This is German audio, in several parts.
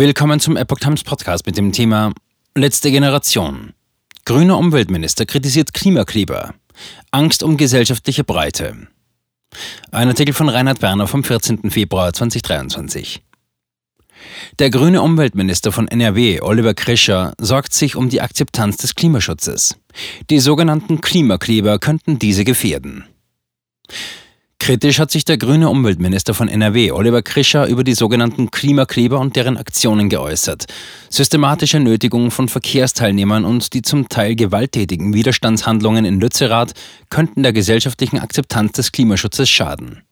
Willkommen zum Epoch Times Podcast mit dem Thema Letzte Generation. Grüner Umweltminister kritisiert Klimakleber. Angst um gesellschaftliche Breite. Ein Artikel von Reinhard Werner vom 14. Februar 2023. Der grüne Umweltminister von NRW, Oliver Krischer, sorgt sich um die Akzeptanz des Klimaschutzes. Die sogenannten Klimakleber könnten diese gefährden. Kritisch hat sich der grüne Umweltminister von NRW, Oliver Krischer, über die sogenannten Klimakleber und deren Aktionen geäußert. Systematische Nötigung von Verkehrsteilnehmern und die zum Teil gewalttätigen Widerstandshandlungen in Lützerath könnten der gesellschaftlichen Akzeptanz des Klimaschutzes schaden.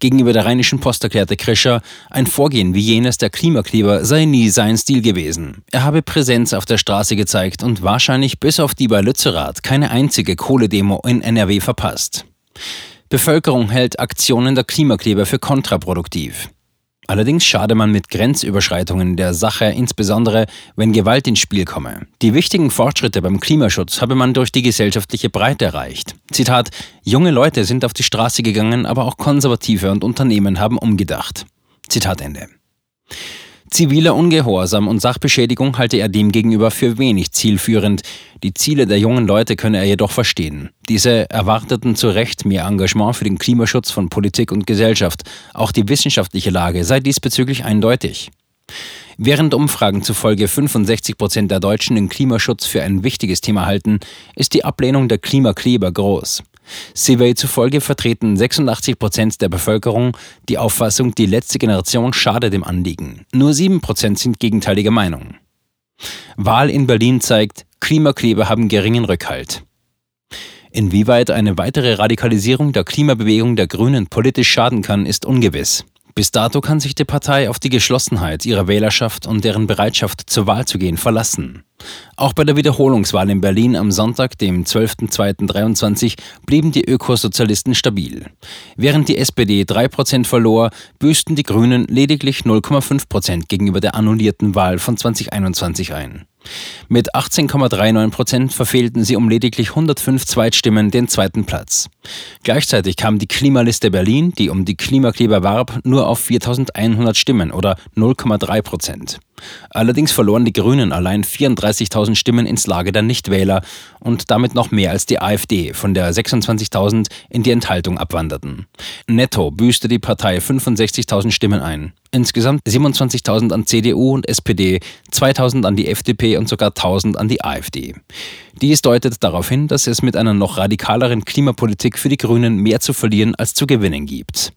Gegenüber der Rheinischen Post erklärte Krischer, ein Vorgehen wie jenes der Klimakleber sei nie sein Stil gewesen. Er habe Präsenz auf der Straße gezeigt und wahrscheinlich bis auf die bei Lützerath keine einzige Kohledemo in NRW verpasst. Bevölkerung hält Aktionen der Klimakleber für kontraproduktiv. Allerdings schade man mit Grenzüberschreitungen der Sache, insbesondere wenn Gewalt ins Spiel komme. Die wichtigen Fortschritte beim Klimaschutz habe man durch die gesellschaftliche Breite erreicht. Zitat: Junge Leute sind auf die Straße gegangen, aber auch Konservative und Unternehmen haben umgedacht. Zitat Ende. Ziviler Ungehorsam und Sachbeschädigung halte er demgegenüber für wenig zielführend. Die Ziele der jungen Leute könne er jedoch verstehen. Diese erwarteten zu Recht mehr Engagement für den Klimaschutz von Politik und Gesellschaft. Auch die wissenschaftliche Lage sei diesbezüglich eindeutig. Während Umfragen zufolge 65 Prozent der Deutschen den Klimaschutz für ein wichtiges Thema halten, ist die Ablehnung der Klimakleber groß. Survey zufolge vertreten 86 Prozent der Bevölkerung die Auffassung, die letzte Generation schade dem Anliegen. Nur 7 Prozent sind gegenteiliger Meinung. Wahl in Berlin zeigt, Klimakleber haben geringen Rückhalt. Inwieweit eine weitere Radikalisierung der Klimabewegung der Grünen politisch schaden kann, ist ungewiss. Bis dato kann sich die Partei auf die Geschlossenheit ihrer Wählerschaft und deren Bereitschaft zur Wahl zu gehen verlassen. Auch bei der Wiederholungswahl in Berlin am Sonntag, dem 12.02.23, blieben die Ökosozialisten stabil. Während die SPD 3% verlor, büßten die Grünen lediglich 0,5% gegenüber der annullierten Wahl von 2021 ein. Mit 18,39 Prozent verfehlten sie um lediglich 105 Zweitstimmen den zweiten Platz. Gleichzeitig kam die Klimaliste Berlin, die um die Klimakleber warb, nur auf 4100 Stimmen oder 0,3 Prozent. Allerdings verloren die Grünen allein 34.000 Stimmen ins Lager der Nichtwähler und damit noch mehr als die AfD, von der 26.000 in die Enthaltung abwanderten. Netto büßte die Partei 65.000 Stimmen ein. Insgesamt 27.000 an CDU und SPD, 2.000 an die FDP und sogar 1.000 an die AfD. Dies deutet darauf hin, dass es mit einer noch radikaleren Klimapolitik für die Grünen mehr zu verlieren als zu gewinnen gibt.